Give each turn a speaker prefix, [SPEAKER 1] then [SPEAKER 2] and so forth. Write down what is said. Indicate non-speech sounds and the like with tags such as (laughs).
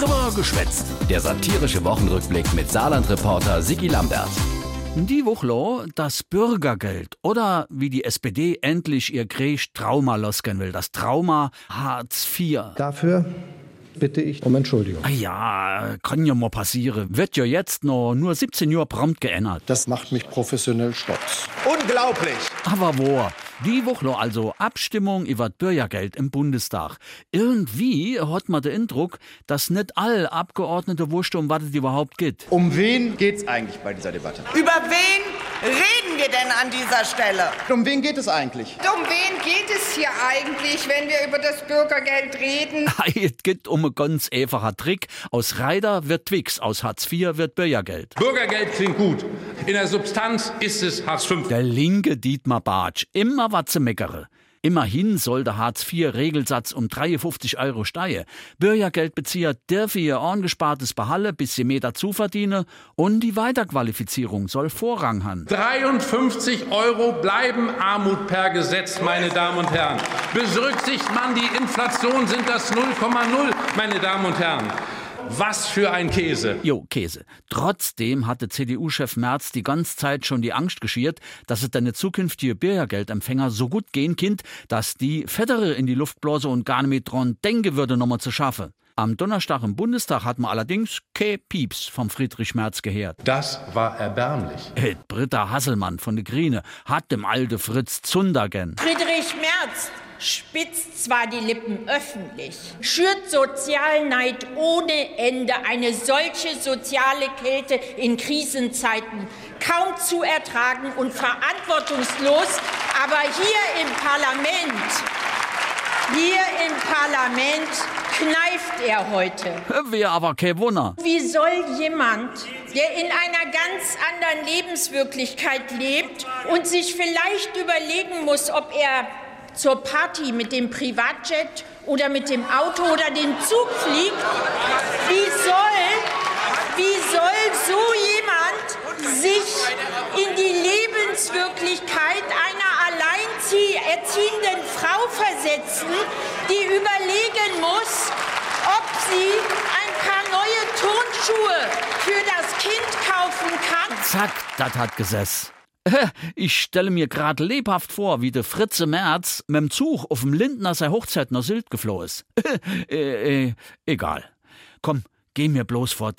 [SPEAKER 1] Drüber geschwätzt. Der satirische Wochenrückblick mit Saarland-Reporter Sigi Lambert.
[SPEAKER 2] Die Woche das Bürgergeld oder wie die SPD endlich ihr Krieg Trauma losgehen will, das Trauma Hartz IV.
[SPEAKER 3] Dafür bitte ich um Entschuldigung.
[SPEAKER 2] Ah ja, kann ja mal passieren. Wird ja jetzt noch nur 17 Uhr prompt geändert.
[SPEAKER 3] Das macht mich professionell stolz.
[SPEAKER 4] Unglaublich!
[SPEAKER 2] Aber wo? Die Woche also Abstimmung über Bürgergeld im Bundestag. Irgendwie hat man den Eindruck, dass nicht alle Abgeordnete wussten, um was es überhaupt geht.
[SPEAKER 4] Um wen geht's eigentlich bei dieser Debatte?
[SPEAKER 5] Über wen reden wir denn an dieser Stelle?
[SPEAKER 4] Um wen geht es eigentlich?
[SPEAKER 6] Um wen geht es hier eigentlich, wenn wir über das Bürgergeld reden? (laughs)
[SPEAKER 2] es geht um einen ganz einfachen Trick. Aus Reider wird Twix, aus Hartz IV wird Bürgergeld.
[SPEAKER 7] Bürgergeld klingt gut. In der Substanz ist es Hartz V.
[SPEAKER 2] Der linke Dietmar Bartsch. Immer was zu meckere. Immerhin soll der Hartz-IV-Regelsatz um 53 Euro steigen. Bürgergeldbezieher dürfen ihr angespartes Behalle bis sie mehr dazu verdienen und die Weiterqualifizierung soll Vorrang haben.
[SPEAKER 7] 53 Euro bleiben Armut per Gesetz, meine Damen und Herren. Berücksichtigt man die Inflation, sind das 0,0, meine Damen und Herren. Was für ein Käse.
[SPEAKER 2] Jo, Käse. Trotzdem hatte CDU-Chef Merz die ganze Zeit schon die Angst geschiert, dass es deine zukünftige Bürgergeldempfänger so gut gehen kind, dass die Fettere in die Luft blase und gar nicht mehr dran denken würde, nochmal zu schaffen. Am Donnerstag im Bundestag hat man allerdings ke Pieps vom Friedrich Merz gehört.
[SPEAKER 7] Das war erbärmlich.
[SPEAKER 2] Britta Hasselmann von der Grüne hat dem alte Fritz Zunder gen.
[SPEAKER 8] Friedrich Merz spitzt zwar die Lippen öffentlich, schürt Sozialneid ohne Ende, eine solche soziale Kälte in Krisenzeiten kaum zu ertragen und verantwortungslos, aber hier im Parlament, hier im Parlament kneift er heute.
[SPEAKER 2] Wäre aber kein Wunder.
[SPEAKER 8] Wie soll jemand, der in einer ganz anderen Lebenswirklichkeit lebt und sich vielleicht überlegen muss, ob er zur Party mit dem Privatjet oder mit dem Auto oder dem Zug fliegt, wie soll, wie soll so jemand sich in die Lebenswirklichkeit einer alleinerziehenden Frau versetzen, die überlegen muss, ob sie ein paar neue Turnschuhe für das Kind kaufen kann?
[SPEAKER 2] Zack, das hat gesessen. Ich stelle mir gerade lebhaft vor, wie der Fritze Merz mit dem Zug auf dem Lindner sei Hochzeit nach Sylt geflohen ist. (laughs) äh, äh, egal. Komm, geh mir bloß fort.